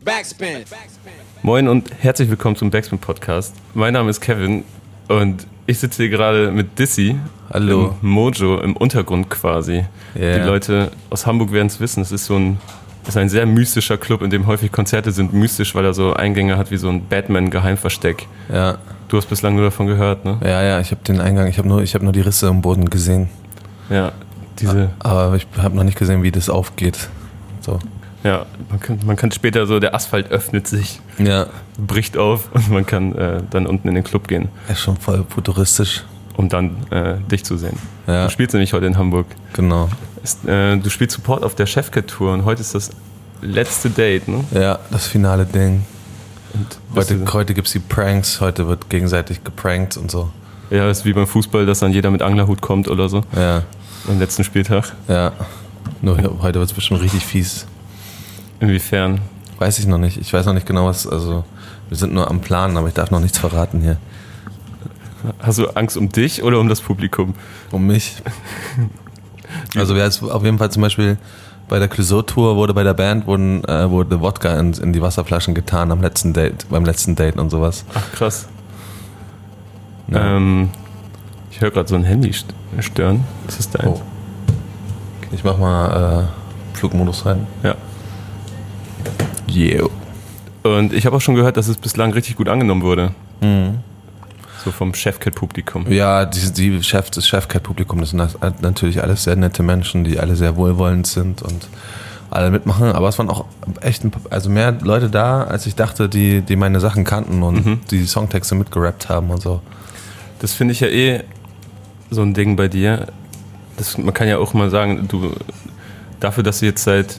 Backspin. Moin und herzlich willkommen zum Backspin Podcast. Mein Name ist Kevin und ich sitze hier gerade mit Dissy. Hallo. Im Mojo, im Untergrund quasi. Ja. Die Leute aus Hamburg werden es wissen. Es ist so ein, es ist ein sehr mystischer Club, in dem häufig Konzerte sind. Mystisch, weil er so Eingänge hat wie so ein Batman-Geheimversteck. Ja, Du hast bislang nur davon gehört, ne? ja, ja, ich habe den Eingang, ich habe nur, ich hab nur die Risse im Boden gesehen. Ja. Diese, Aber ich habe noch nicht gesehen, wie das aufgeht. So. Ja, man kann, man kann später so, der Asphalt öffnet sich, Ja, bricht auf und man kann äh, dann unten in den Club gehen, ist schon voll futuristisch. um dann äh, dich zu sehen. Ja, Du spielst nämlich heute in Hamburg. genau. Ist, äh, du spielst Support auf der Chefcat-Tour und heute ist das letzte Date, ne? Ja, das finale Ding. Heute, heute gibt es die Pranks, heute wird gegenseitig geprankt und so. ja, ist wie beim Fußball, dass dann jeder mit Anglerhut kommt oder so Ja, am letzten Spieltag. ja. Nur heute wird es bestimmt richtig fies. Inwiefern? Weiß ich noch nicht. Ich weiß noch nicht genau, was. Also, wir sind nur am Planen, aber ich darf noch nichts verraten hier. Hast du Angst um dich oder um das Publikum? Um mich. Also, ist auf jeden Fall zum Beispiel bei der Clouseau-Tour wurde bei der Band wurden, äh, wurde Wodka in, in die Wasserflaschen getan am letzten Date, beim letzten Date und sowas. Ach krass. Ja. Ähm, ich höre gerade so ein Handy st- stören. Ist das dein? Oh. Ich mach mal äh, Flugmodus rein. Ja. Yeah. Und ich habe auch schon gehört, dass es bislang richtig gut angenommen wurde. Mhm. So vom Chefcat-Publikum. Ja, die, die Chef, das Chefcat-Publikum, das sind das- natürlich alles sehr nette Menschen, die alle sehr wohlwollend sind und alle mitmachen. Aber es waren auch echt ein, also mehr Leute da, als ich dachte, die, die meine Sachen kannten und Mhm. die Songtexte mitgerappt haben und so. Das finde ich ja eh so ein Ding bei dir. Das, man kann ja auch mal sagen, du dafür, dass du jetzt seit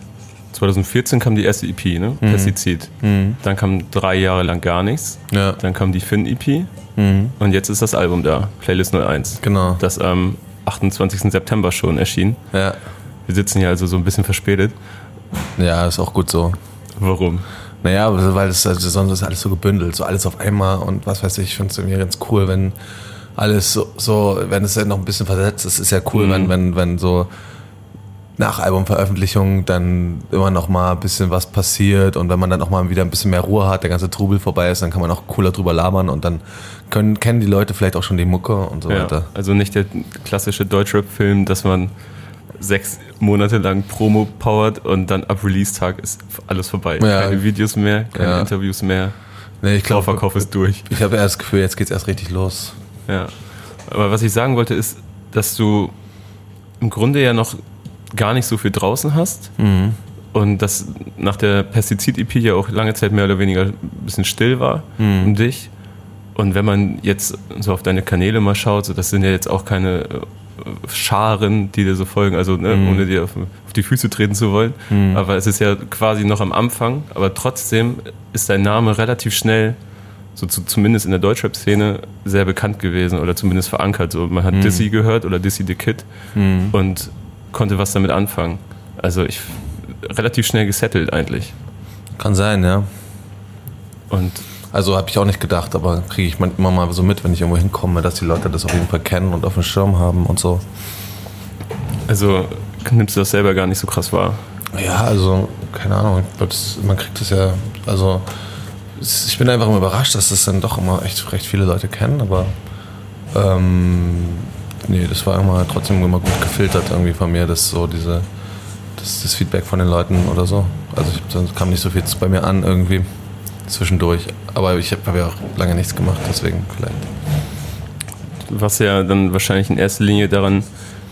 2014 kam die erste EP, ne? Pestizid. Dann kam drei Jahre lang gar nichts. Ja, Dann kam die Finn-EP und jetzt ist das Album da, Playlist 01. genau. Das am 28. September schon erschien. Ja. Wir sitzen hier also so ein bisschen verspätet. ja, ist auch gut so. Warum? Naja, weil es also sonst ist alles so gebündelt, so alles auf einmal und was weiß ich, ich finde es irgendwie ganz cool, wenn alles so, so wenn es dann noch ein bisschen versetzt ist, ist ja cool, Mhm. wenn, wenn, wenn so nach Albumveröffentlichung dann immer noch mal ein bisschen was passiert und wenn man dann noch mal wieder ein bisschen mehr Ruhe hat, der ganze Trubel vorbei ist, dann kann man auch cooler drüber labern und dann können, kennen die Leute vielleicht auch schon die Mucke und so Ja, weiter. also nicht der klassische Deutschrap-Film, dass man sechs Monate lang Promo powert und dann ab Release-Tag ist alles vorbei. Ja. Keine Videos mehr, keine Ja. Interviews mehr. Nee, ich glaube, Vorverkauf ist durch. ich habe das Gefühl, jetzt geht's erst richtig los. Ja. Aber was ich sagen wollte, ist, dass du im Grunde ja noch gar nicht so viel draußen hast. Mhm. Und dass nach der Pestizid-EP ja auch lange Zeit mehr oder weniger ein bisschen still war Mhm. um dich. Und wenn man jetzt so auf deine Kanäle mal schaut, so das sind ja jetzt auch keine äh, Scharen, die dir so folgen, also ne, Mhm. ohne dir auf, auf die Füße treten zu wollen. Aber es ist ja quasi noch am Anfang, aber trotzdem ist dein Name relativ schnell, so zu, zumindest in der Deutschrap-Szene, sehr bekannt gewesen oder zumindest verankert. So, man hat Dizzy gehört oder Dizzy the Kid und konnte was damit anfangen. Also ich relativ schnell gesettelt eigentlich. Kann sein, ja. Und Also habe ich auch nicht gedacht, aber kriege ich immer mal so mit, wenn ich irgendwo hinkomme, dass die Leute das auf jeden Fall kennen und auf dem Schirm haben und so. also nimmst du das selber gar nicht so krass wahr. Ja, also, keine Ahnung, das, man kriegt das ja, also ich bin einfach immer überrascht, dass das dann doch immer echt recht viele Leute kennen, aber ähm, nee, das war immer trotzdem immer gut gefiltert irgendwie von mir, dass so diese, das, das Feedback von den Leuten oder so. Also ich, kam nicht so viel bei mir an irgendwie zwischendurch. Aber ich habe hab ja auch lange nichts gemacht, deswegen vielleicht. Was ja dann wahrscheinlich in erster Linie daran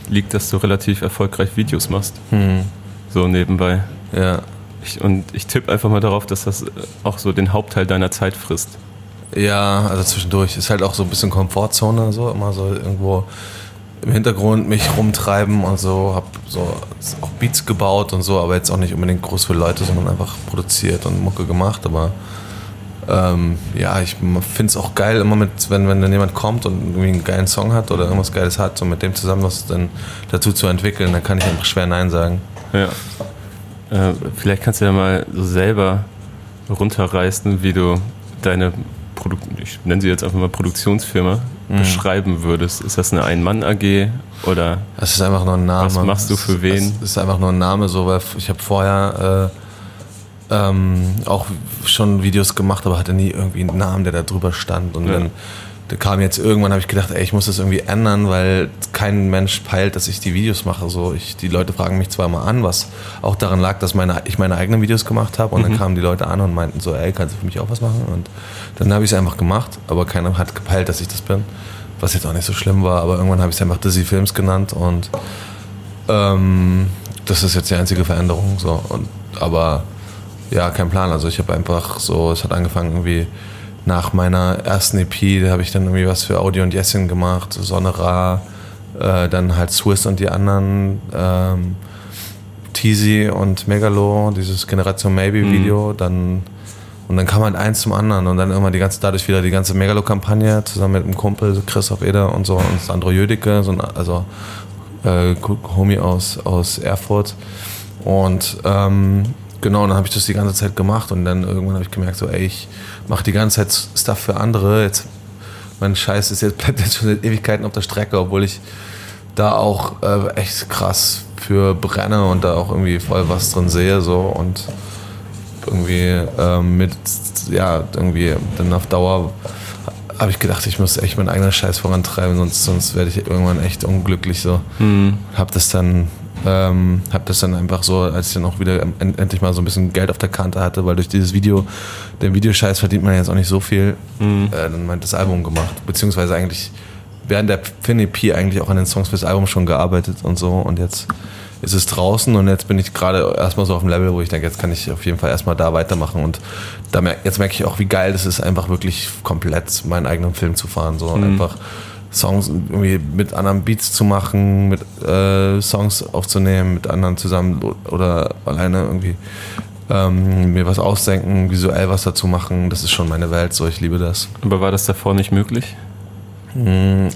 liegt, dass du relativ erfolgreich Videos machst. So nebenbei. Ja. Ich, und ich tippe einfach mal darauf, dass das auch so den Hauptteil deiner Zeit frisst. Ja, also zwischendurch ist halt auch so ein bisschen Komfortzone, so immer so irgendwo im Hintergrund mich rumtreiben und so, hab so auch Beats gebaut und so, aber jetzt auch nicht unbedingt groß für Leute, sondern einfach produziert und Mucke gemacht, aber ähm, ja, ich finde es auch geil, immer mit, wenn, wenn dann jemand kommt und irgendwie einen geilen Song hat oder irgendwas Geiles hat, so mit dem zusammen was dann dazu zu entwickeln, dann kann ich einfach schwer Nein sagen. Ja. Äh, vielleicht kannst du ja mal so selber runterreißen, wie du deine Produ ich nenne sie jetzt einfach mal Produktionsfirma, beschreiben würdest. Ist das eine Ein-Mann-AG oder Das ist einfach nur ein Name. Was machst du für wen? Das ist einfach nur ein Name, so, weil ich habe vorher ähm, auch schon Videos gemacht, aber hatte nie irgendwie einen Namen, der da drüber stand. Und ja. dann da kam jetzt irgendwann, habe ich gedacht, ey, ich muss das irgendwie ändern, weil kein Mensch peilt, dass ich die Videos mache. So, ich, die Leute fragen mich zwar mal an, was auch daran lag, dass meine, ich meine eigenen Videos gemacht habe. Und mhm. dann kamen die Leute an und meinten so, ey, kannst du für mich auch was machen? Und dann habe ich es einfach gemacht, aber keiner hat gepeilt, dass ich das bin. Was jetzt auch nicht so schlimm war, aber irgendwann habe ich es einfach Dizzy Films genannt und ähm, das ist jetzt die einzige Veränderung. So. Und, aber ja, kein Plan. Also ich habe einfach so, es hat angefangen irgendwie nach meiner ersten EP, da habe ich dann irgendwie was für Audio und Jessin gemacht, Sonne Ra, äh, dann halt Swiss und die anderen, ähm, Teasy und Megalo, dieses Generation Maybe mhm. Video, mhm. dann und dann kam halt eins zum anderen und dann immer die ganze, dadurch wieder die ganze Megalo-Kampagne zusammen mit einem Kumpel, Christoph Eder und so und Sandro Jödicke, so ein, also äh, Homie aus, aus Erfurt. Und ähm, genau, dann habe ich das die ganze Zeit gemacht und dann irgendwann habe ich gemerkt, so, ey, ich mache die ganze Zeit Stuff für andere. Jetzt, mein Scheiß ist jetzt, bleibt jetzt schon seit Ewigkeiten auf der Strecke, obwohl ich da auch äh, echt krass für brenne und da auch irgendwie voll was drin sehe so und irgendwie ähm, mit ja irgendwie dann auf Dauer habe ich gedacht, ich muss echt meinen eigenen Scheiß vorantreiben, sonst, sonst werde ich irgendwann echt unglücklich so. Mhm. Habe das dann ähm, habe das dann einfach so, als ich dann auch wieder endlich mal so ein bisschen Geld auf der Kante hatte, weil durch dieses Video, den Videoscheiß verdient man jetzt auch nicht so viel, mhm. äh, dann meint das Album gemacht. Beziehungsweise eigentlich während der Fin-EP eigentlich auch an den Songs fürs Album schon gearbeitet und so und jetzt ist es draußen und jetzt bin ich gerade erstmal so auf dem Level, wo ich denke, jetzt kann ich auf jeden Fall erstmal da weitermachen und da mer jetzt merke ich auch, wie geil das ist, einfach wirklich komplett meinen eigenen Film zu fahren, so mhm. einfach Songs irgendwie mit anderen Beats zu machen, mit äh, Songs aufzunehmen, mit anderen zusammen oder alleine irgendwie ähm, mir was ausdenken, visuell was dazu machen. Das ist schon meine Welt, so ich liebe das. Aber war das davor nicht möglich? Hm,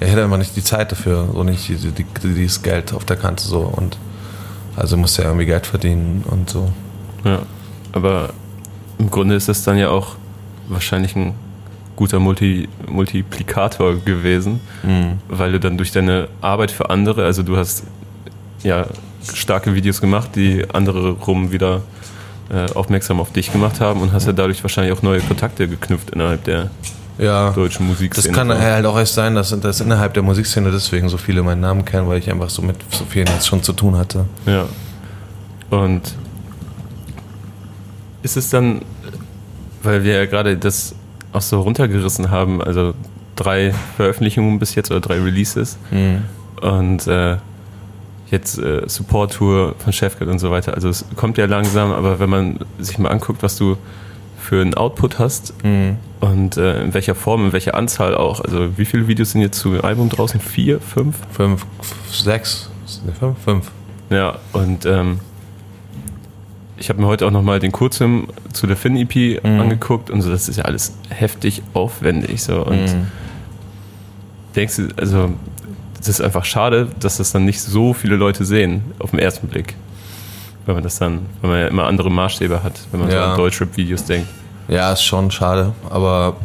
ja, ich hatte einfach nicht die Zeit dafür, so nicht die, die, dieses Geld auf der Kante so und also musste ja irgendwie Geld verdienen und so. Ja, aber im Grunde ist das dann ja auch wahrscheinlich ein guter Multi Multiplikator gewesen, mhm. weil du dann durch deine Arbeit für andere, also du hast ja starke Videos gemacht, die andere rum wieder äh, aufmerksam auf dich gemacht haben und hast ja dadurch wahrscheinlich auch neue Kontakte geknüpft innerhalb der ja, deutschen Musikszene. Das kann halt auch erst sein, dass, dass innerhalb der Musikszene deswegen so viele meinen Namen kennen, weil ich einfach so mit so vielen jetzt schon zu tun hatte. Ja. Und ist es dann, weil wir ja gerade das auch so runtergerissen haben. Also drei Veröffentlichungen bis jetzt oder drei Releases. Mhm. Und äh, jetzt äh, Support-Tour von Chefcat und so weiter. Also es kommt ja langsam, aber wenn man sich mal anguckt, was du für einen Output hast mhm. und äh, in welcher Form, in welcher Anzahl auch. Also wie viele Videos sind jetzt zu Album draußen? Vier, fünf? Fünf, sechs, fünf, fünf. Ja, und ähm, ich habe mir heute auch nochmal den Kurzfilm zu der Finn-EP mhm. angeguckt und so, das ist ja alles heftig aufwendig. So. Und mhm. denkst du, also, es ist einfach schade, dass das dann nicht so viele Leute sehen, auf den ersten Blick. Wenn man das dann, wenn man ja immer andere Maßstäbe hat, wenn man ja. so an Deutschrap-Videos denkt. Ja, ist schon schade, aber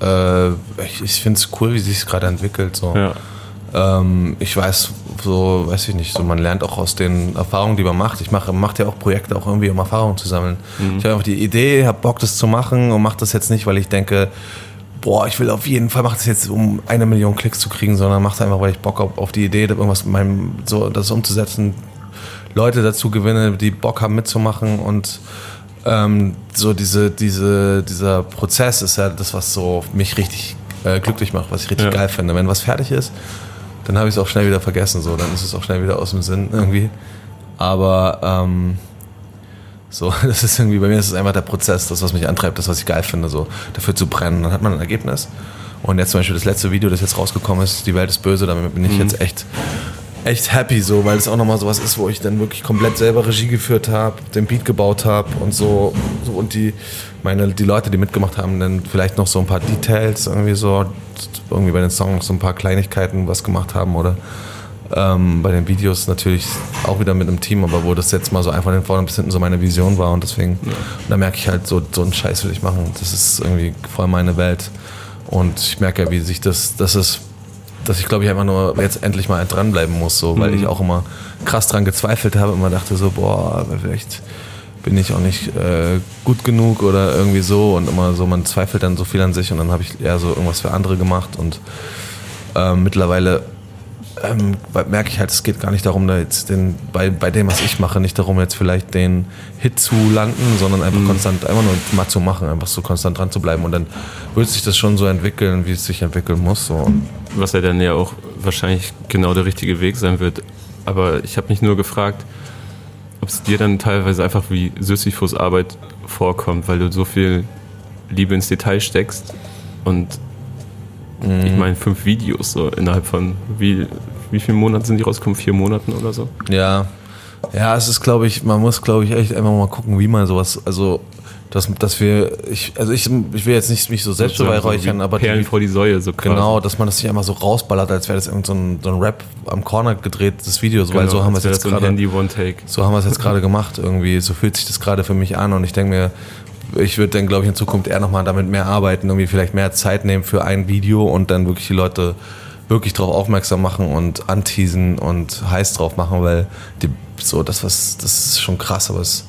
äh, ich, ich finde es cool, wie sich es gerade entwickelt. So. Ja. Ähm, ich weiß, so, weiß ich nicht, so man lernt auch aus den Erfahrungen, die man macht. Ich mache mach ja auch Projekte auch irgendwie, um Erfahrungen zu sammeln. Mhm. Ich habe einfach die Idee, habe Bock, das zu machen und mache das jetzt nicht, weil ich denke, boah, ich will auf jeden Fall machen das jetzt, um eine Million Klicks zu kriegen, sondern mache es einfach, weil ich Bock habe auf die Idee, irgendwas mit meinem, so das umzusetzen, Leute dazu gewinne, die Bock haben mitzumachen und ähm, so diese, diese, dieser Prozess ist ja das, was so mich richtig äh, glücklich macht, was ich richtig ja. geil finde. Wenn was fertig ist, dann habe ich es auch schnell wieder vergessen, so, dann ist es auch schnell wieder aus dem Sinn irgendwie. Aber ähm, so, das ist irgendwie, bei mir ist es einfach der Prozess, das, was mich antreibt, das, was ich geil finde, so, dafür zu brennen. Dann hat man ein Ergebnis. Und jetzt zum Beispiel das letzte Video, das jetzt rausgekommen ist, Die Welt ist böse, damit bin ich mhm. jetzt echt, echt happy, so, weil es auch nochmal sowas ist, wo ich dann wirklich komplett selber Regie geführt habe, den Beat gebaut habe und so, so, und die, meine, die Leute, die mitgemacht haben, dann vielleicht noch so ein paar Details irgendwie so, irgendwie bei den Songs so ein paar Kleinigkeiten was gemacht haben oder ähm, bei den Videos natürlich auch wieder mit einem Team, aber wo das jetzt mal so einfach von vorne bis hinten so meine Vision war und deswegen, ja. da merke ich halt, so, so einen Scheiß will ich machen. Das ist irgendwie voll meine Welt. Und ich merke ja, wie sich das, das ist, dass ich glaube ich einfach nur jetzt endlich mal dranbleiben muss, so, weil mhm. ich auch immer krass dran gezweifelt habe und immer dachte so, boah, vielleicht bin ich auch nicht äh, gut genug oder irgendwie so und immer so, man zweifelt dann so viel an sich und dann habe ich eher so irgendwas für andere gemacht und äh, mittlerweile ähm, merke ich halt, es geht gar nicht darum, da jetzt den, bei, bei dem, was ich mache, nicht darum, jetzt vielleicht den Hit zu landen, sondern einfach mhm. konstant, einfach nur mal zu machen, einfach so konstant dran zu bleiben. Und dann wird sich das schon so entwickeln, wie es sich entwickeln muss. So. Was ja dann ja auch wahrscheinlich genau der richtige Weg sein wird. Aber ich habe mich nur gefragt, ob es dir dann teilweise einfach wie Sisyphus Arbeit vorkommt, weil du so viel Liebe ins Detail steckst und mhm. ich meine fünf Videos so innerhalb von wie wie viele Monate sind die rausgekommen? Vier Monaten oder so? Ja. Ja, es ist, glaube ich, man muss, glaube ich, echt einfach mal gucken, wie man sowas, also dass, dass wir, ich, also ich, ich will jetzt nicht mich so selbst beweihräuchern, so aber Perlen die, vor die Säue so quasi. Genau, dass man das nicht einmal so rausballert, als wäre das irgend so ein, so ein Rap am Corner gedrehtes Video, so, genau, weil so haben wir es jetzt gerade. So haben wir es jetzt gerade gemacht irgendwie. So fühlt sich das gerade für mich an und ich denke mir, ich würde dann, glaube ich, in Zukunft eher nochmal damit mehr arbeiten, irgendwie vielleicht mehr Zeit nehmen für ein Video und dann wirklich die Leute wirklich darauf aufmerksam machen und anteasen und heiß drauf machen, weil die, so das was das ist schon krass, aber es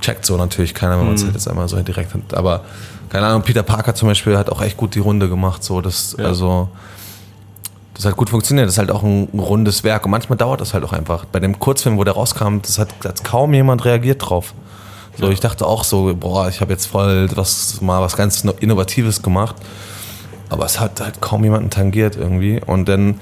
checkt so natürlich keiner, wenn man es mhm. halt jetzt einmal so direkt hat. Aber keine Ahnung, Peter Parker zum Beispiel hat auch echt gut die Runde gemacht, so das ja. also das hat gut funktioniert. Das ist halt auch ein, rundes Werk und manchmal dauert das halt auch einfach. Bei dem Kurzfilm, wo der rauskam, das hat, hat kaum jemand reagiert drauf. So, ja. ich dachte auch so, boah, ich habe jetzt voll was mal was ganz Innovatives gemacht aber es hat halt kaum jemanden tangiert irgendwie. Und dann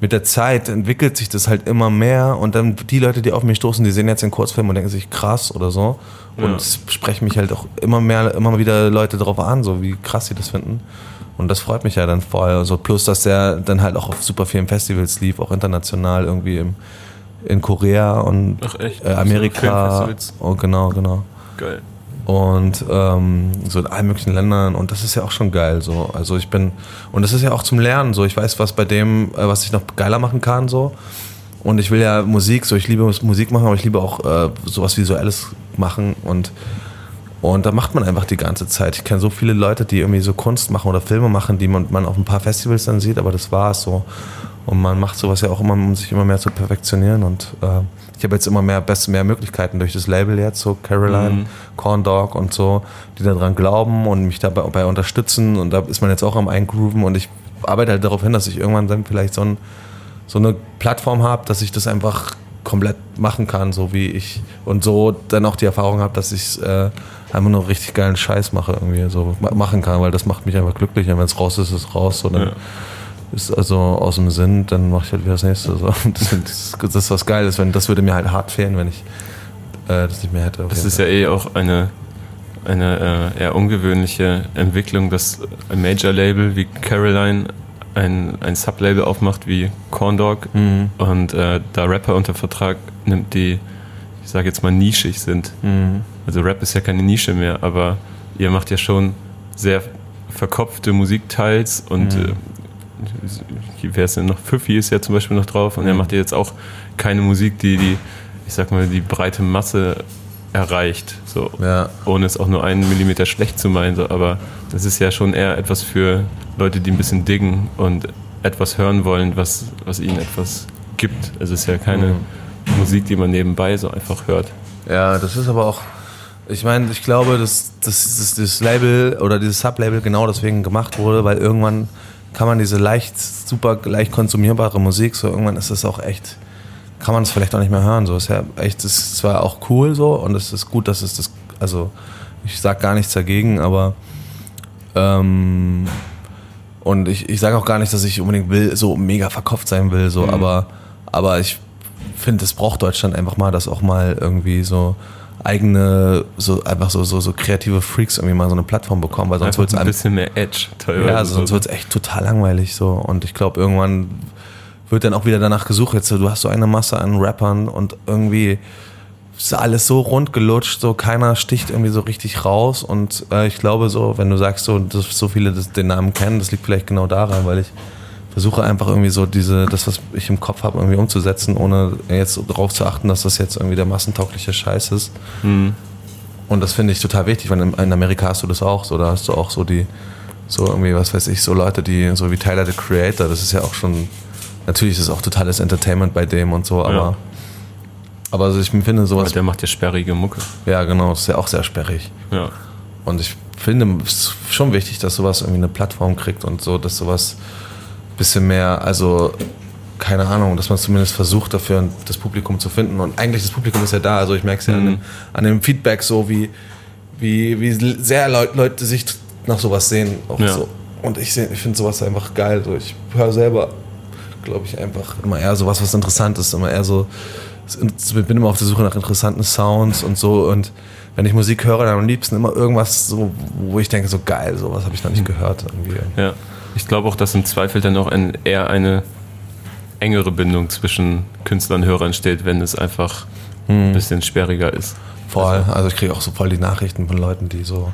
mit der Zeit entwickelt sich das halt immer mehr und dann die Leute, die auf mich stoßen, die sehen jetzt den Kurzfilm und denken sich krass oder so und ja. sprechen mich halt auch immer mehr, immer wieder Leute darauf an, so wie krass sie das finden. Und das freut mich ja dann voll. Also plus, dass der dann halt auch auf super vielen Festivals lief, auch international irgendwie im, in Korea und äh, Amerika. Oh, genau, genau. Geil und ähm, so in allen möglichen Ländern. Und das ist ja auch schon geil so. Also ich bin und das ist ja auch zum Lernen so. Ich weiß was bei dem äh, was ich noch geiler machen kann so. Und ich will ja Musik so. Ich liebe Musik machen aber ich liebe auch äh, sowas visuelles machen. Und und da macht man einfach die ganze Zeit. Ich kenne so viele Leute, die irgendwie so Kunst machen oder Filme machen, die man, man auf ein paar Festivals dann sieht, aber das war es so. Und man macht sowas ja auch immer, um sich immer mehr zu perfektionieren. Und äh, ich habe jetzt immer mehr, best, mehr Möglichkeiten durch das Label jetzt, so Caroline, mhm. Corn Dog und so, die daran glauben und mich dabei unterstützen. Und da ist man jetzt auch am Eingrooven. Und ich arbeite halt darauf hin, dass ich irgendwann dann vielleicht so, ein, so eine Plattform habe, dass ich das einfach komplett machen kann, so wie ich. Und so dann auch die Erfahrung habe, dass ich äh, einfach nur richtig geilen Scheiß mache, irgendwie so machen kann, weil das macht mich einfach glücklich. Wenn es raus ist, ist es raus. So, dann, ja ist also aus dem Sinn, dann mache ich halt wieder das nächste. So. Das, das, das ist was Geiles, wenn das würde mir halt hart fehlen, wenn ich äh, das nicht mehr hätte. Das ist ja eh auch eine, eine äh, eher ungewöhnliche Entwicklung, dass ein Major-Label wie Caroline ein, ein Sublabel aufmacht wie Corndog mhm. und äh, da Rapper unter Vertrag nimmt, die, ich sage jetzt mal, nischig sind. Mhm. Also Rap ist ja keine Nische mehr, aber ihr macht ja schon sehr verkopfte Musikteils und mhm. Wer ist denn noch? Pfiffi ist ja zum Beispiel noch drauf und er macht ja jetzt auch keine Musik, die die, ich sag mal, die breite Masse erreicht, so ja. ohne es auch nur einen Millimeter schlecht zu meinen, so, aber das ist ja schon eher etwas für Leute, die ein bisschen diggen und etwas hören wollen, was, was ihnen etwas gibt. Also es ist ja keine mhm. Musik, die man nebenbei so einfach hört. Ja, das ist aber auch, ich meine, ich glaube, dass, dass, dass das Label oder dieses Sublabel genau deswegen gemacht wurde, weil irgendwann kann man diese leicht, super leicht konsumierbare Musik, so irgendwann ist es auch echt, kann man es vielleicht auch nicht mehr hören. So ist ja echt, ist zwar auch cool so und es ist gut, dass es das, also ich sag gar nichts dagegen, aber ähm, und ich, ich sage auch gar nicht, dass ich unbedingt will, so mega verkauft sein will, so, mhm. aber, aber ich finde, es braucht Deutschland einfach mal, dass auch mal irgendwie so eigene, so einfach so, so, so kreative Freaks irgendwie mal so eine Plattform bekommen, weil sonst wird es ein bisschen mehr Edge teilweise. Ja, also sonst wird es echt total langweilig so. Und ich glaube, irgendwann wird dann auch wieder danach gesucht, jetzt du hast so eine Masse an Rappern und irgendwie ist alles so rund gelutscht, so keiner sticht irgendwie so richtig raus. Und äh, ich glaube so, wenn du sagst, so, dass so viele das, den Namen kennen, das liegt vielleicht genau daran, weil ich versuche einfach irgendwie so diese, das, was ich im Kopf habe, irgendwie umzusetzen, ohne jetzt darauf zu achten, dass das jetzt irgendwie der massentaugliche Scheiß ist. Mhm. Und das finde ich total wichtig, weil in Amerika hast du das auch so, da hast du auch so die, so irgendwie, was weiß ich, so Leute, die, so wie Tyler the Creator, das ist ja auch schon, natürlich ist es auch totales Entertainment bei dem und so, aber Aber also ich finde sowas. Aber der macht ja sperrige Mucke. Ja, genau, das ist ja auch sehr sperrig. Ja. Und ich finde es schon wichtig, dass sowas irgendwie eine Plattform kriegt und so, dass sowas bisschen mehr, also keine Ahnung, dass man zumindest versucht dafür das Publikum zu finden. Und eigentlich das Publikum ist ja da, also ich merke es ja an, dem, an dem Feedback so, wie, wie, wie sehr Leut, Leute sich nach sowas sehen. Ja. so. Und ich, seh- ich finde sowas einfach geil. So. Ich höre selber, glaube ich, einfach immer eher sowas, was interessant ist. Immer eher so, ich bin immer auf der Suche nach interessanten Sounds und so. Und wenn ich Musik höre, dann am liebsten immer irgendwas, so, wo ich denke, so geil, sowas habe ich noch nicht gehört. Irgendwie. Ja. Ich glaube auch, dass im Zweifel dann auch ein, eher eine engere Bindung zwischen Künstler und Hörer entsteht, wenn es einfach ein bisschen sperriger ist. Voll. Also ich kriege auch so voll die Nachrichten von Leuten, die so,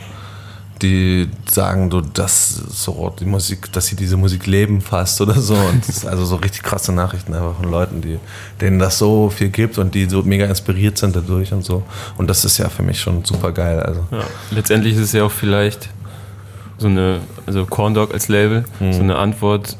die sagen, du, dass so die Musik, dass sie diese Musik leben fast oder so. Und das ist also so richtig krasse Nachrichten einfach von Leuten, die, denen das so viel gibt und die so mega inspiriert sind dadurch und so. Und das ist ja für mich schon super geil. Also. Ja. Letztendlich ist es ja auch vielleicht so eine, also Corn Dog als Label, so eine Antwort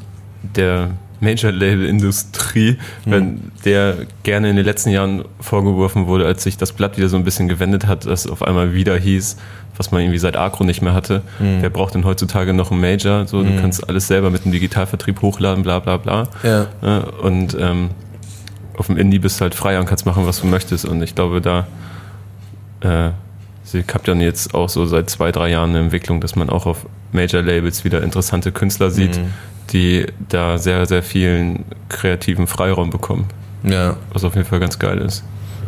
der Major-Label-Industrie, wenn der gerne in den letzten Jahren vorgeworfen wurde, als sich das Blatt wieder so ein bisschen gewendet hat, dass auf einmal wieder hieß, was man irgendwie seit Acro nicht mehr hatte. Wer braucht denn heutzutage noch einen Major? So, du kannst alles selber mit dem Digitalvertrieb hochladen, bla bla bla. Ja, und ähm, auf dem Indie bist du halt frei und kannst machen, was du möchtest. Und ich glaube, da äh, sie habt dann jetzt auch so seit zwei, drei Jahren eine Entwicklung, dass man auch auf Major-Labels wieder interessante Künstler sieht, die da sehr, sehr vielen kreativen Freiraum bekommen. Ja. Was auf jeden Fall ganz geil ist.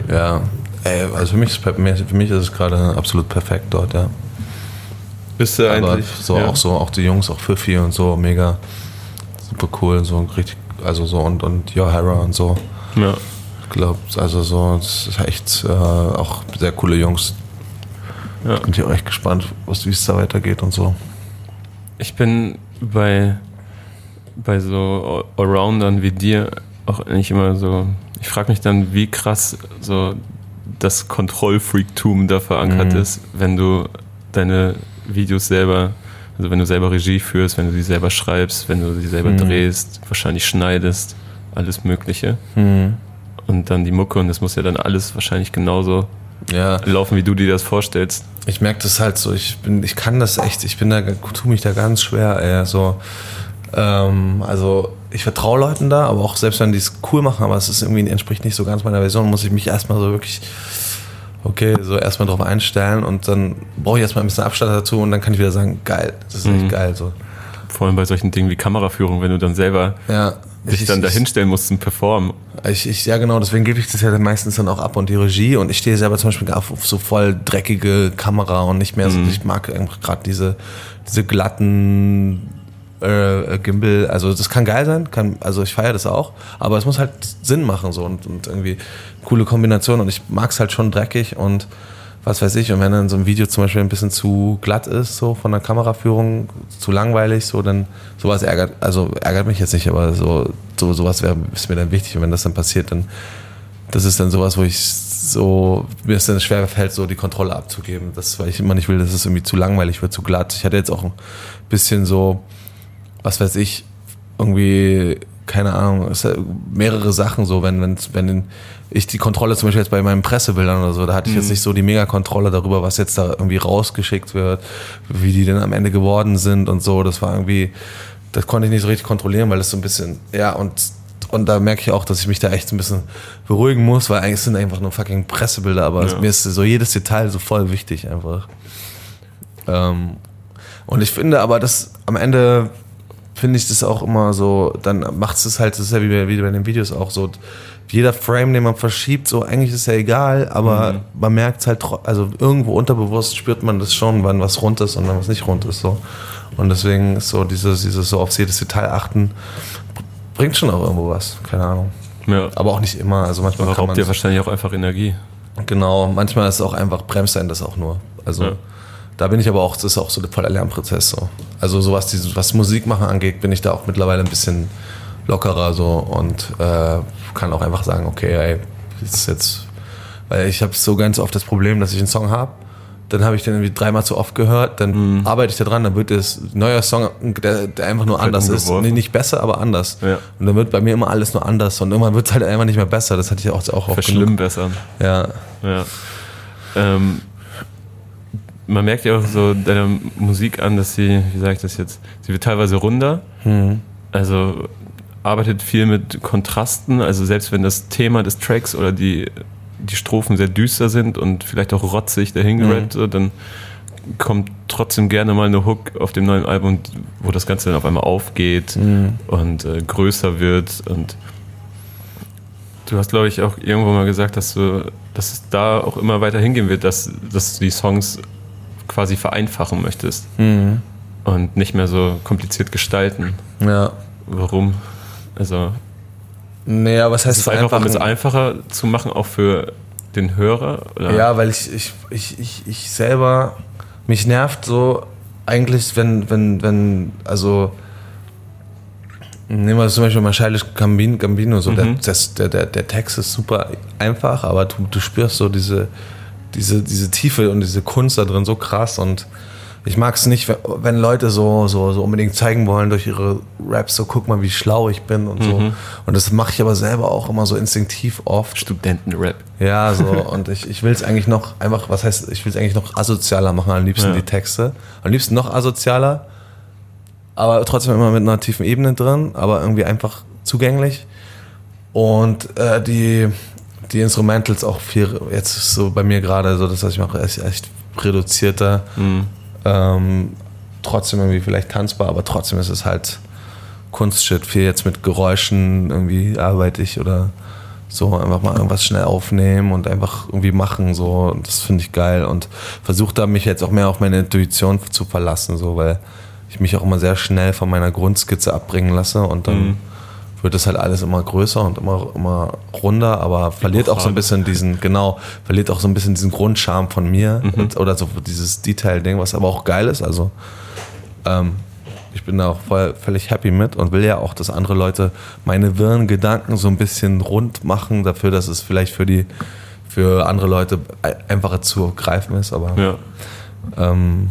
Ja. Ey, also für mich, ist, für mich ist es gerade absolut perfekt dort, ja. Bist du Aber eigentlich so ja. auch so, auch die Jungs, auch Fifi und so, mega super cool, so richtig, also so und, und Johara und so. Ja. Ich glaube, also so, das ist echt äh, auch sehr coole Jungs. Ja. Bin ich auch echt gespannt, was, wie es da weitergeht und so. Ich bin bei, bei so Allroundern wie dir auch nicht immer so. Ich frage mich dann, wie krass so das Kontrollfreaktum da verankert Mhm. ist, wenn du deine Videos selber, also wenn du selber Regie führst, wenn du sie selber schreibst, wenn du sie selber Mhm. drehst, wahrscheinlich schneidest, alles Mögliche. Und dann die Mucke und das muss ja dann alles wahrscheinlich genauso Ja, laufen, wie du dir das vorstellst. ich merke das halt so, ich bin, ich kann das echt, ich bin da, tue mich da ganz schwer, ey, so, ähm, also ich vertraue Leuten da, aber auch selbst wenn die es cool machen, aber es ist irgendwie entspricht nicht so ganz meiner Version, muss ich mich erstmal so wirklich, okay, so erstmal drauf einstellen und dann brauche ich erstmal ein bisschen Abstand dazu und dann kann ich wieder sagen, geil, das ist echt geil, so. Vor allem bei solchen Dingen wie Kameraführung, wenn du dann selber Ja. Dich dann dahinstellen musst zum Performen. Ich, ich, ja, genau, deswegen gebe ich das ja dann meistens dann auch ab und die Regie. Und ich stehe selber zum Beispiel auf, auf so voll dreckige Kamera und nicht mehr so. Ich mag einfach gerade diese, diese glatten äh, Gimbal. Also, das kann geil sein, kann, also ich feiere das auch. Aber es muss halt Sinn machen so und, und irgendwie coole Kombination. Und ich mag es halt schon dreckig und was weiß ich. Und wenn dann so ein Video zum Beispiel ein bisschen zu glatt ist, so von der Kameraführung, zu langweilig, so dann sowas ärgert, also ärgert mich jetzt nicht, aber so, so sowas wäre ist mir dann wichtig. Und wenn das dann passiert, dann das ist dann sowas, wo ich so, mir es dann schwer fällt, so die Kontrolle abzugeben. Das, weil ich immer nicht will, dass es irgendwie zu langweilig wird, zu glatt. Ich hatte jetzt auch ein bisschen so, was weiß ich, irgendwie, keine Ahnung, es ist mehrere Sachen so, wenn, wenn, wenn ich die Kontrolle zum Beispiel jetzt bei meinen Pressebildern oder so, da hatte ich jetzt nicht so die Mega-Kontrolle darüber, was jetzt da irgendwie rausgeschickt wird, wie die denn am Ende geworden sind und so. Das war irgendwie, das konnte ich nicht so richtig kontrollieren, weil das so ein bisschen, ja, und und da merke ich auch, dass ich mich da echt ein bisschen beruhigen muss, weil eigentlich sind einfach nur fucking Pressebilder, aber Ja. mir ist so jedes Detail so voll wichtig einfach. Ähm, und ich finde aber, dass am Ende finde ich das auch immer so, dann macht es halt, das ist ja wie bei, wie bei den Videos auch so, jeder Frame, den man verschiebt, so eigentlich ist ja egal, aber man merkt es halt, also irgendwo unterbewusst spürt man das schon, wann was rund ist und wann was nicht rund ist. So. Und deswegen ist so dieses, dieses so auf jedes Detail achten, bringt schon auch irgendwo was, keine Ahnung. Ja. Aber auch nicht immer, also manchmal raubt dir wahrscheinlich auch einfach Energie. Genau, manchmal ist es auch einfach, bremst einen das auch nur. Also Ja. Da bin ich aber auch, das ist auch so der voller Lernprozess so. Also so was, Musik machen angeht, bin ich da auch mittlerweile ein bisschen lockerer so und äh, kann auch einfach sagen, okay, ey, das ist jetzt, weil ich habe so ganz oft das Problem, dass ich einen Song habe, dann habe ich den irgendwie dreimal zu oft gehört, dann mhm. arbeite ich da dran, dann wird das neuer Song, der, der einfach nur anders ist. Nee, nicht besser, aber anders. Ja. Und dann wird bei mir immer alles nur anders und irgendwann wird es halt einfach nicht mehr besser. Das hatte ich auch, auch Verschlimm besser. Ja. ja. Ähm, man merkt ja auch so deiner Musik an, dass sie, wie sage ich das jetzt, sie wird teilweise runder. Mhm. Also arbeitet viel mit Kontrasten. Also selbst wenn das Thema des Tracks oder die die Strophen sehr düster sind und vielleicht auch rotzig dahingerappt, mhm. dann kommt trotzdem gerne mal eine Hook auf dem neuen Album, wo das Ganze dann auf einmal aufgeht mhm. und äh, größer wird. Und du hast, glaube ich, auch irgendwo mal gesagt, dass du, dass es da auch immer weiter hingehen wird, dass, dass die Songs quasi vereinfachen möchtest mhm. und nicht mehr so kompliziert gestalten. Ja. Warum? Also naja, was heißt es einfach, um es einfacher zu machen, auch für den Hörer? Oder? Ja, weil ich, ich, ich, ich, ich selber, mich nervt so eigentlich, wenn, wenn, wenn, also, nehmen wir zum Beispiel mal Childish Gambino, Gambino so, mhm. der, der, der, der Text ist super einfach, aber du, du spürst so diese, diese, diese Tiefe und diese Kunst da drin so krass und ich mag es nicht, wenn Leute so, so, so unbedingt zeigen wollen durch ihre Raps, so guck mal, wie schlau ich bin und so. Mhm. Und das mache ich aber selber auch immer so instinktiv oft. Studentenrap. Ja, so. und ich, ich will es eigentlich noch einfach, was heißt, ich will es eigentlich noch asozialer machen, am liebsten ja. die Texte. Am liebsten noch asozialer, aber trotzdem immer mit einer tiefen Ebene drin, aber irgendwie einfach zugänglich. Und äh, die, die Instrumentals auch viel, jetzt so bei mir gerade so, das, was ich mache, ist echt reduzierter. Mhm. Ähm, trotzdem irgendwie vielleicht tanzbar, aber trotzdem ist es halt Kunstshit. Viel jetzt mit Geräuschen irgendwie arbeite ich oder so einfach mal irgendwas schnell aufnehmen und einfach irgendwie machen so das finde ich geil und versuche da mich jetzt auch mehr auf meine Intuition zu verlassen so weil ich mich auch immer sehr schnell von meiner Grundskizze abbringen lasse und dann mhm wird das halt alles immer größer und immer, immer runder, aber verliert auch so ein bisschen diesen, genau, verliert auch so ein bisschen diesen Grundcharme von mir mhm. und, oder so dieses Detail-Ding, was aber auch geil ist. Also ähm, ich bin da auch voll, völlig happy mit und will ja auch, dass andere Leute meine wirren Gedanken so ein bisschen rund machen, dafür, dass es vielleicht für die für andere Leute einfacher zu greifen ist, aber ja, ähm,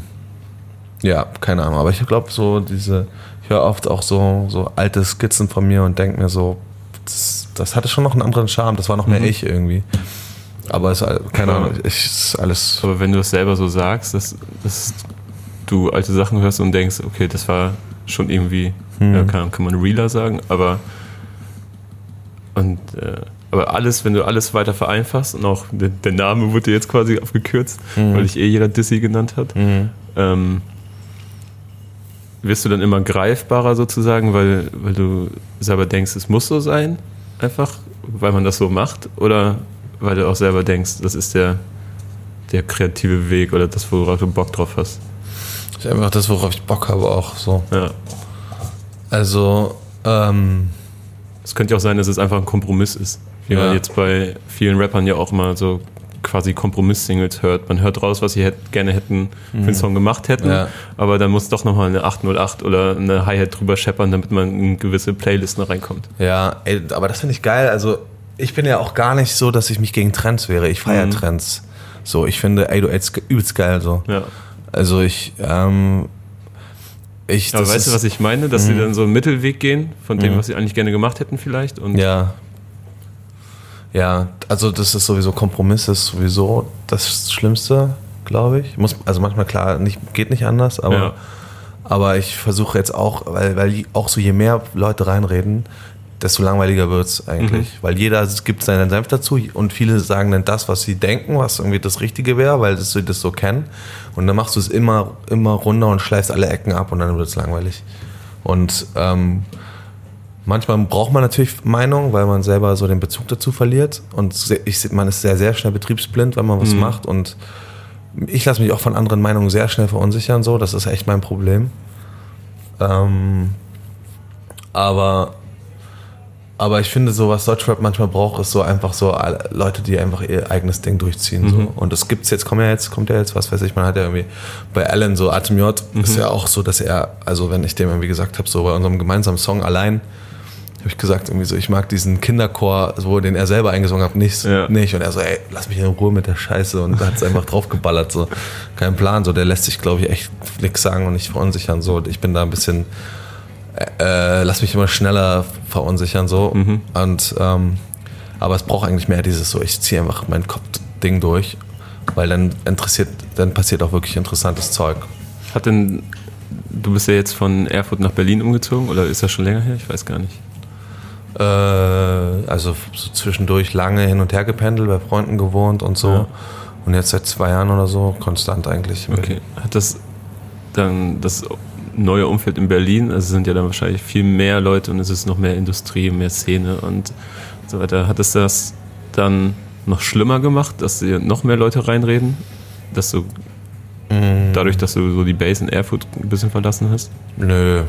ja keine Ahnung. Aber ich glaube, so diese ich höre oft auch so, so alte Skizzen von mir und denke mir so, das, das, hatte schon noch einen anderen Charme, das war noch mehr mhm. ich irgendwie. Aber es ist, keine Ahnung, ich, ist alles. Aber wenn du es selber so sagst, dass, dass du alte Sachen hörst und denkst, okay, das war schon irgendwie, mhm. ja, kann, kann man realer sagen, aber und äh, aber alles, wenn du alles weiter vereinfachst und auch der, der Name wurde jetzt quasi abgekürzt, mhm. weil ich eh jeder Dissy genannt hat, mhm. ähm, wirst du dann immer greifbarer sozusagen, weil, weil du selber denkst, es muss so sein? Einfach, weil man das so macht? Oder weil du auch selber denkst, das ist der, der kreative Weg oder das, worauf du Bock drauf hast? Das ist einfach das, worauf ich Bock habe, auch so. Ja. Also, ähm. Es könnte ja auch sein, dass es einfach ein Kompromiss ist. Wie ja. man jetzt bei vielen Rappern ja auch mal so quasi Kompromiss-Singles hört. Man hört raus, was sie hätt, gerne hätten für den mhm. Song gemacht hätten, ja. aber dann muss doch nochmal eine 808 oder eine Hi-Hat drüber scheppern, damit man in gewisse Playlisten reinkommt. Ja, ey, aber das finde ich geil. Also ich bin ja auch gar nicht so, dass ich mich gegen Trends wäre. Ich feiere mhm. Trends. So, ich finde 808 übelst geil so. Ja. Also ich, ähm, ich, aber weißt du, was ich meine? Dass sie mhm. dann so einen Mittelweg gehen von dem, mhm. was sie eigentlich gerne gemacht hätten vielleicht? Und ja, ja, also das ist sowieso Kompromiss ist sowieso das Schlimmste, glaube ich. Muss, also manchmal klar, nicht, geht nicht anders, aber, ja. aber ich versuche jetzt auch, weil, weil auch so je mehr Leute reinreden, desto langweiliger wird es eigentlich. Mhm. Weil jeder gibt seinen Senf dazu und viele sagen dann das, was sie denken, was irgendwie das Richtige wäre, weil sie das so kennen. Und dann machst du es immer, immer runter und schleifst alle Ecken ab und dann wird es langweilig. Und ähm, Manchmal braucht man natürlich Meinung, weil man selber so den Bezug dazu verliert. Und ich, man ist sehr, sehr schnell betriebsblind, wenn man was mhm. macht. Und ich lasse mich auch von anderen Meinungen sehr schnell verunsichern. So, das ist echt mein Problem. Ähm, aber, aber ich finde, so was Deutschrap manchmal braucht, ist so einfach so Leute, die einfach ihr eigenes Ding durchziehen. Mhm. So. Und das gibt's jetzt, kommt ja jetzt, kommt ja jetzt, was weiß ich, man hat ja irgendwie bei Alan so Atem J mhm. ist ja auch so, dass er, also wenn ich dem irgendwie gesagt habe, so bei unserem gemeinsamen Song allein, habe ich gesagt, irgendwie so, ich mag diesen Kinderchor, so, den er selber eingesungen hat, nicht, Ja. nicht. Und er so, ey, lass mich in Ruhe mit der Scheiße. Und hat es einfach draufgeballert. So. Kein Plan. So, der lässt sich, glaube ich, echt nichts sagen und nicht verunsichern. So. Und ich bin da ein bisschen, äh, lass mich immer schneller verunsichern. So. Und, ähm, aber es braucht eigentlich mehr dieses so, ich ziehe einfach mein Kopfding durch, weil dann interessiert, dann passiert auch wirklich interessantes Zeug. Hat denn, du bist ja jetzt von Erfurt nach Berlin umgezogen oder ist das schon länger her? Ich weiß gar nicht. Äh, also so zwischendurch lange hin und her gependelt, bei Freunden gewohnt und so. Ja. Und jetzt seit zwei Jahren oder so konstant eigentlich. Okay. Hat das dann das neue Umfeld in Berlin, also es sind ja dann wahrscheinlich viel mehr Leute und es ist noch mehr Industrie, mehr Szene und so weiter. Hat es das dann noch schlimmer gemacht, dass dir noch mehr Leute reinreden? Dass du Mm, dadurch, dass du so die Base in Erfurt ein bisschen verlassen hast? Nö.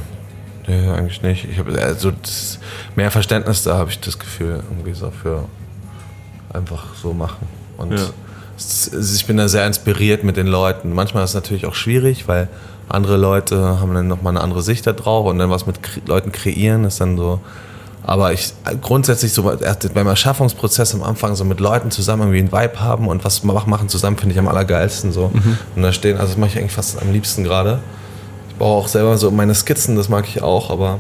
Nö, eigentlich nicht. Ich habe also das, mehr Verständnis da habe ich das Gefühl, irgendwie so für einfach so machen. Und Ja. es, ich bin da sehr inspiriert mit den Leuten. Manchmal ist es natürlich auch schwierig, weil andere Leute haben dann nochmal eine andere Sicht da drauf und dann was mit kre Leuten kreieren ist dann so. Aber ich grundsätzlich so erst beim Erschaffungsprozess am Anfang so mit Leuten zusammen irgendwie einen Vibe haben und was ma- machen zusammen finde ich am allergeilsten so. Und da stehen, also das mache ich eigentlich fast am liebsten gerade. Baue auch selber so meine Skizzen, das mag ich auch, aber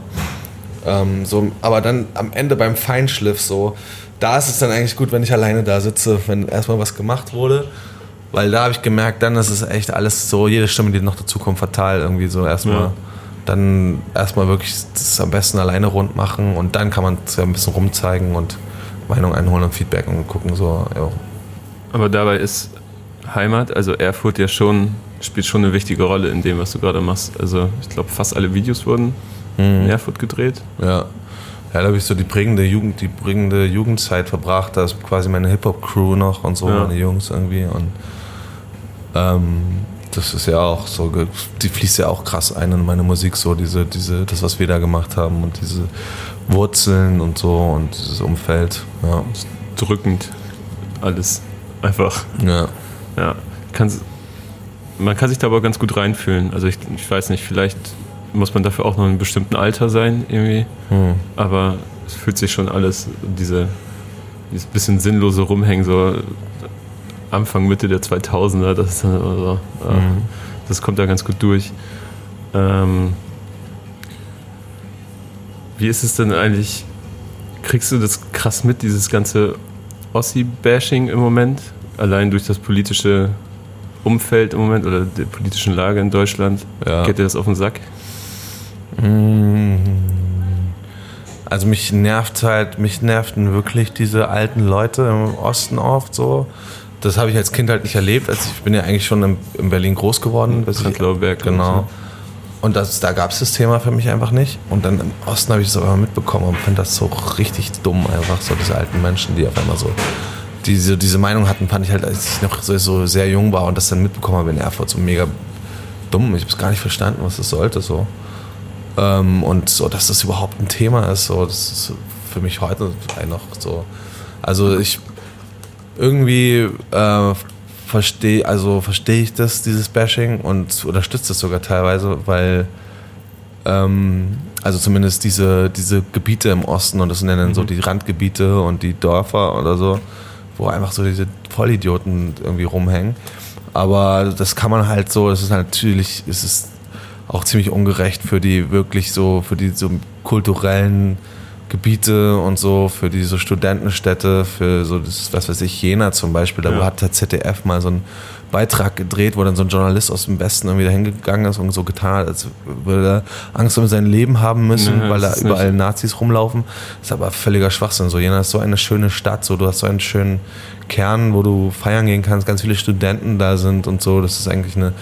ähm, so, aber dann am Ende beim Feinschliff so, da ist es dann eigentlich gut, wenn ich alleine da sitze, wenn erstmal was gemacht wurde. Weil da habe ich gemerkt, dann ist es echt alles so, jede Stimme, die noch dazu kommt, fatal irgendwie so erstmal. Ja. Dann erstmal wirklich das am besten alleine rund machen und dann kann man es ja ein bisschen rumzeigen und Meinung einholen und Feedback und gucken so, ja. Aber dabei ist Heimat, also Erfurt ja schon, spielt schon eine wichtige Rolle in dem, was du gerade machst. Also ich glaube, fast alle Videos wurden in Erfurt gedreht. Ja. Ja, da habe ich so die prägende Jugend, die prägende Jugendzeit verbracht. Da ist quasi meine Hip-Hop-Crew noch und so, Ja. meine Jungs irgendwie. Und ähm, das ist ja auch so, die fließt ja auch krass ein in meine Musik, so diese, diese, das, was wir da gemacht haben und diese Wurzeln und so und dieses Umfeld. Ja. Drückend alles. Einfach. Ja. Ja. Kann's, man kann sich da aber ganz gut reinfühlen. Also ich, ich weiß nicht, vielleicht muss man dafür auch noch in einem bestimmten Alter sein, irgendwie. Hm. Aber es fühlt sich schon alles, diese, dieses bisschen sinnlose Rumhängen, so Anfang, Mitte der 2000er, das ist dann immer so, Mhm. das kommt da ganz gut durch. Ähm, wie ist es denn eigentlich, kriegst du das krass mit, dieses ganze Ossi-Bashing im Moment? Allein durch das politische Umfeld im Moment oder der politischen Lage in Deutschland? Ja. Geht dir das auf den Sack? Mm. Also mich nervt halt, mich nervten wirklich diese alten Leute im Osten oft so. Das habe ich als Kind halt nicht erlebt. Also ich bin ja eigentlich schon in, in Berlin groß geworden. Bis ich, Prenzlauer Berg und Genau. Und das, da gab es das Thema für mich einfach nicht. Und dann im Osten habe ich es aber mitbekommen und finde das so richtig dumm einfach, so diese alten Menschen, die auf einmal so diese, diese Meinung hatten, fand ich halt, als ich noch so, so sehr jung war und das dann mitbekommen habe in Erfurt, so mega dumm. Ich habe es gar nicht verstanden, was das sollte so. Ähm, und so, dass das überhaupt ein Thema ist, so, das ist für mich heute noch so. Also ich irgendwie äh, verstehe, also verstehe ich das, dieses Bashing und unterstütze es sogar teilweise, weil ähm, also zumindest diese, diese Gebiete im Osten und das ja dann so die Randgebiete und die Dörfer oder so, wo einfach so diese Vollidioten irgendwie rumhängen. Aber das kann man halt so, das ist halt natürlich, es ist auch ziemlich ungerecht für die wirklich so, für die so kulturellen Gebiete und so, für diese Studentenstädte, für so das, was weiß ich, Jena zum Beispiel, da Ja. hat der ZDF mal so einen Beitrag gedreht, wo dann so ein Journalist aus dem Westen irgendwie da hingegangen ist und so getan hat, als würde er Angst um sein Leben haben müssen, Ja, weil da überall nicht- Nazis rumlaufen. Das ist aber völliger Schwachsinn. So, Jena ist so eine schöne Stadt, so, du hast so einen schönen Kern, wo du feiern gehen kannst, ganz viele Studenten da sind und so. Das ist eigentlich eine,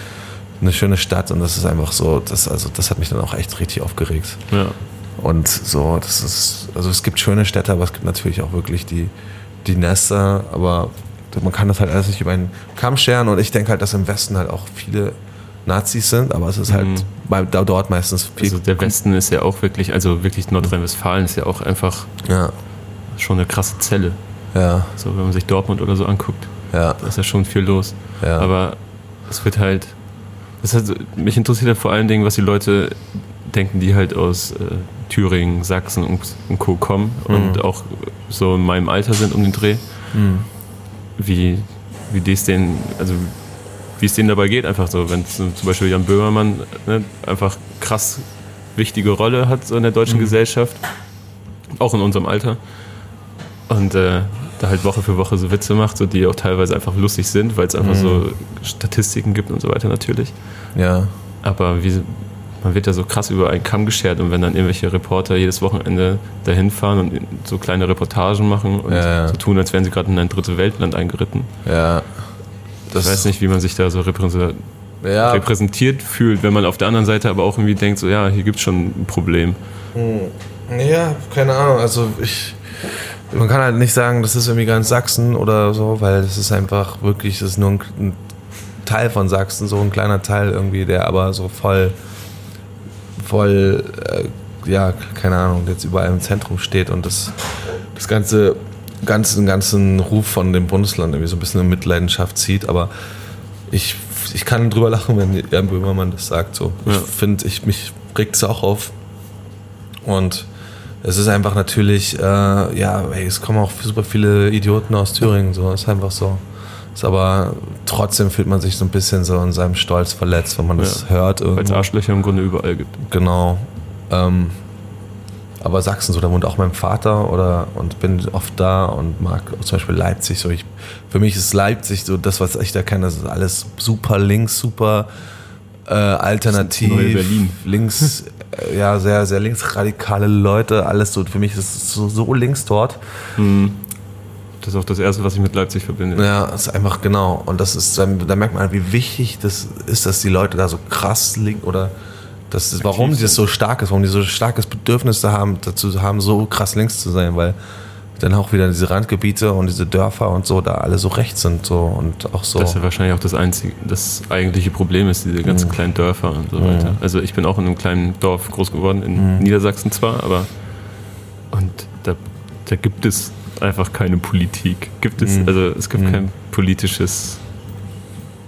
eine schöne Stadt und das ist einfach so, das, also, das hat mich dann auch echt richtig aufgeregt. Ja. Und so, das ist, also es gibt schöne Städte, aber es gibt natürlich auch wirklich die, die Nester, aber man kann das halt alles nicht über einen Kamm scheren und ich denke halt, dass im Westen halt auch viele Nazis sind, aber es ist halt Mhm. bei, da dort meistens viel. Also der Westen ist ja auch wirklich, also wirklich Nordrhein-Westfalen ist ja auch einfach ja, schon eine krasse Zelle. ja, So, wenn man sich Dortmund oder so anguckt, ja, da ist ja schon viel los. ja. Aber es wird halt, das heißt, mich interessiert halt vor allen Dingen, was die Leute denken, die halt aus äh, Thüringen, Sachsen und, und Co. kommen und auch so in meinem Alter sind um den Dreh, wie, wie dies denen, also wie es denen dabei geht, einfach so. Wenn zum Beispiel Jan Böhmermann ne, einfach krass wichtige Rolle hat so in der deutschen Gesellschaft, auch in unserem Alter. Und äh, da halt Woche für Woche so Witze macht, so, die auch teilweise einfach lustig sind, weil es einfach so Statistiken gibt und so weiter natürlich. Ja. Aber wie, man wird ja so krass über einen Kamm geschert und wenn dann irgendwelche Reporter jedes Wochenende dahin fahren und so kleine Reportagen machen und Ja, so tun, als wären sie gerade in ein dritte Weltland eingeritten. Ja. Ich weiß nicht, wie man sich da so repräsentiert, Ja, repräsentiert fühlt, wenn man auf der anderen Seite aber auch irgendwie denkt, so ja, hier gibt es schon ein Problem. Ja, keine Ahnung. Also ich. Man kann halt nicht sagen, das ist irgendwie ganz Sachsen oder so, weil das ist einfach wirklich, das ist nur ein, ein Teil von Sachsen, so ein kleiner Teil irgendwie, der aber so voll, voll, äh, ja, keine Ahnung, jetzt überall im Zentrum steht und das, das ganze, ganzen, ganzen Ruf von dem Bundesland irgendwie so ein bisschen in Mitleidenschaft zieht, aber ich, ich kann drüber lachen, wenn Jan Böhmermann das sagt, so. Ich Ja. finde, ich, mich regt es auch auf, und es ist einfach natürlich, äh, ja, ey, es kommen auch super viele Idioten aus Thüringen, so ist einfach so. Ist aber trotzdem fühlt man sich so ein bisschen so in seinem Stolz verletzt, wenn man das Ja. hört. Weil es. Arschlöcher im Grunde überall gibt. Genau. Ähm, aber Sachsen, so, da wohnt auch mein Vater oder und bin oft da und mag zum Beispiel Leipzig. So, ich, für mich ist Leipzig so das, was ich da kenne, das ist alles super links, super äh, alternativ. Das neue Berlin. Links, äh, ja, sehr, sehr linksradikale Leute, alles so. Für mich ist es so, so links dort. Das ist auch das Erste, was ich mit Leipzig verbinde. Ja, das ist einfach genau. Und das ist, da merkt man, wie wichtig das ist, dass die Leute da so krass link oder das ist, warum das so stark ist, warum die so starkes Bedürfnis da haben, dazu haben, so krass links zu sein, weil dann auch wieder diese Randgebiete und diese Dörfer und so da alle so rechts sind so und auch so. Das ist ja wahrscheinlich auch das einzige, das eigentliche Problem ist, diese Mhm. ganzen kleinen Dörfer und so weiter. Also ich bin auch in einem kleinen Dorf groß geworden, in Mhm. Niedersachsen zwar, aber und da, da gibt es einfach keine Politik. Gibt es, Mhm. also es gibt kein politisches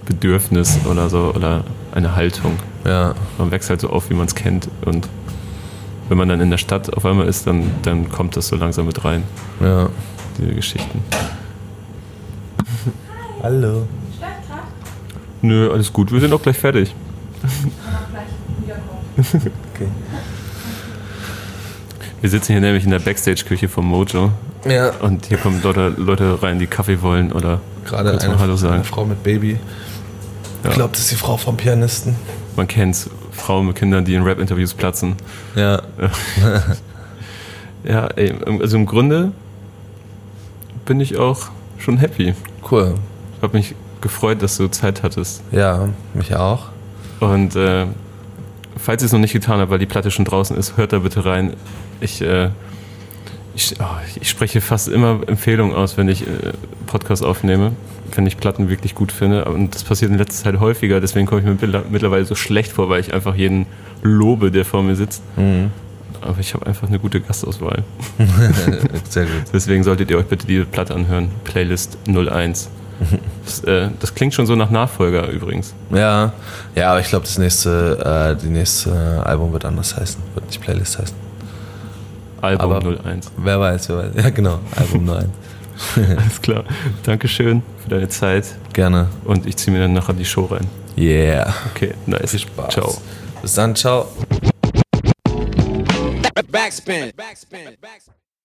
Bedürfnis oder so oder eine Haltung. ja, Man wächst halt so auf, wie man es kennt und wenn man dann in der Stadt auf einmal ist, dann, dann kommt das so langsam mit rein, ja. diese Geschichten. Hallo. Nö, alles gut, wir sind auch gleich fertig. Kann auch gleich wiederkommen. Okay. Wir sitzen hier nämlich in der Backstage-Küche vom Mojo Ja, und hier kommen Leute, Leute rein, die Kaffee wollen oder gerade eine, Hallo sagen? eine Frau mit Baby. Ja. Ich glaube, das ist die Frau vom Pianisten. man kennt's, Frauen mit Kindern, die in Rap-Interviews platzen. Ja, Ja, ey, also im Grunde bin ich auch schon happy. cool. Ich habe mich gefreut, dass du Zeit hattest. Ja, mich auch. Und äh, falls ihr es noch nicht getan habt, weil die Platte schon draußen ist, hört da bitte rein. Ich, äh, ich, oh, ich spreche fast immer Empfehlungen aus, wenn ich äh, Podcasts aufnehme, wenn ich Platten wirklich gut finde. Und das passiert in letzter Zeit häufiger, deswegen komme ich mir mittler- mittlerweile so schlecht vor, weil ich einfach jeden lobe, der vor mir sitzt. Mhm. Aber ich habe einfach eine gute Gastauswahl. Sehr gut. Deswegen solltet ihr euch bitte diese Platte anhören. Playlist 01. Das, äh, das klingt schon so nach Nachfolger übrigens. Ja, ja, aber ich glaube, das nächste, äh, die nächste Album wird anders heißen, wird nicht Playlist heißen. Album Aber- 01. Wer weiß, wer weiß. Ja, genau, Album 9. Alles klar. Dankeschön für deine Zeit Gerne. und ich ziehe mir dann nachher die Show rein. Yeah. Okay, nice. Viel Spaß. Ciao. Bis dann, ciao. Backspin. Backspin. Backspin.